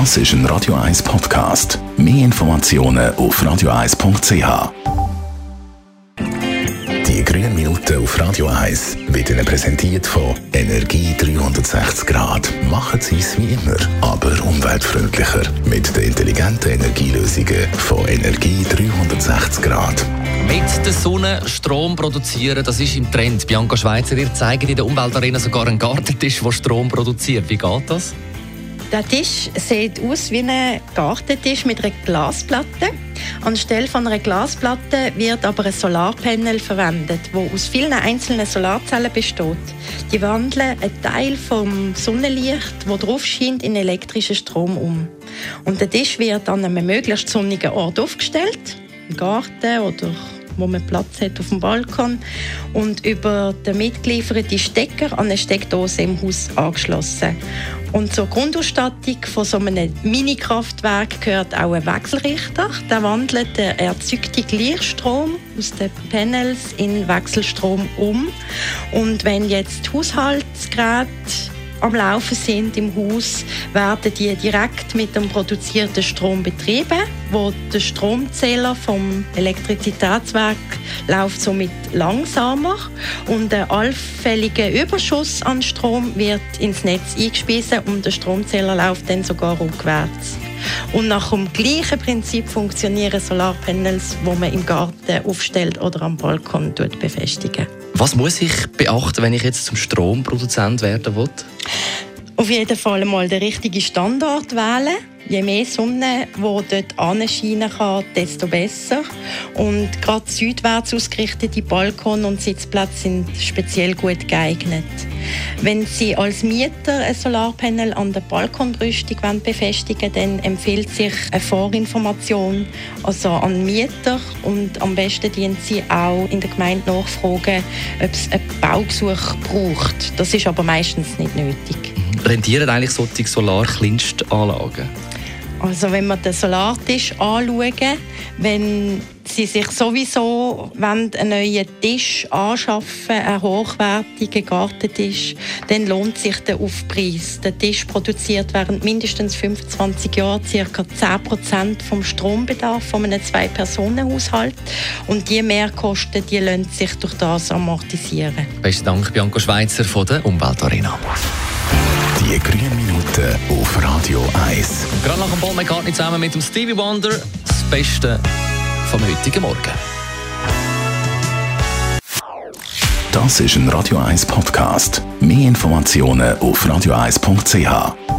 Das ist ein Radio 1 Podcast. Mehr Informationen auf radio1.ch. Die grünen Minuten auf Radio 1 wird Ihnen präsentiert von Energie 360 Grad. Machen Sie es wie immer, aber umweltfreundlicher. Mit den intelligenten Energielösungen von Energie 360 Grad. Mit der Sonne Strom produzieren, das ist im Trend. Bianca Schweizer, ihr zeigt in der Umweltarena sogar einen Gartentisch, der Strom produziert. Wie geht das? Der Tisch sieht aus wie ein Gartentisch mit einer Glasplatte. Anstelle von einer Glasplatte wird aber ein Solarpanel verwendet, wo aus vielen einzelnen Solarzellen besteht. Die wandeln einen Teil vom Sonnenlicht, wo drauf scheint, in elektrischen Strom um. Und der Tisch wird an einem möglichst sonnigen Ort aufgestellt, im Garten oder wo man Platz hat auf dem Balkon und über den mitgelieferten Stecker an eine Steckdose im Haus angeschlossen. Und zur Grundausstattung von so einem Mini-Kraftwerk gehört auch ein Wechselrichter. Der wandelt den erzeugten Gleichstrom aus den Panels in Wechselstrom um. Und wenn jetzt Haushaltsgeräte am Laufen sind im Haus, werden die direkt mit dem produzierten Strom betrieben, wo der Stromzähler vom Elektrizitätswerk läuft somit langsamer und der allfällige Überschuss an Strom wird ins Netz eingespeisen und der Stromzähler läuft dann sogar rückwärts. Und nach dem gleichen Prinzip funktionieren Solarpanels, wo man im Garten aufstellt oder am Balkon befestigen. Was muss ich beachten, wenn ich jetzt zum Stromproduzent werden will? Auf jeden Fall mal den richtigen Standort wählen. Je mehr Sonne, die dort anscheinen kann, desto besser. Und gerade südwärts ausgerichtete Balkon und Sitzplätze sind speziell gut geeignet. Wenn Sie als Mieter ein Solarpanel an der Balkonbrüstung befestigen wollen, dann empfiehlt sich eine Vorinformation also an Mieter und am besten dienen Sie auch in der Gemeinde nachfragen, ob es ein Baugesuch braucht. Das ist aber meistens nicht nötig. Rentieren eigentlich solche Solarklinstanlagen? Also wenn wir den Solartisch anschauen, wenn Sie sich sowieso einen neuen Tisch anschaffen einen hochwertigen Gartentisch, dann lohnt sich der Aufpreis. Der Tisch produziert während mindestens 25 Jahren ca. 10% vom Strombedarf von einem Zwei-Personen-Haushalt. Und die Mehrkosten die lassen sich durch das amortisieren. Besten Dank, Bianco Schweizer von der Umweltarena. Die grünen Minuten auf Radio 1. Gerade nach dem Paul McCartney zusammen mit dem Stevie Wonder das Beste vom heutigen Morgen. Das ist ein Radio 1 Podcast. Mehr Informationen auf radio1.ch.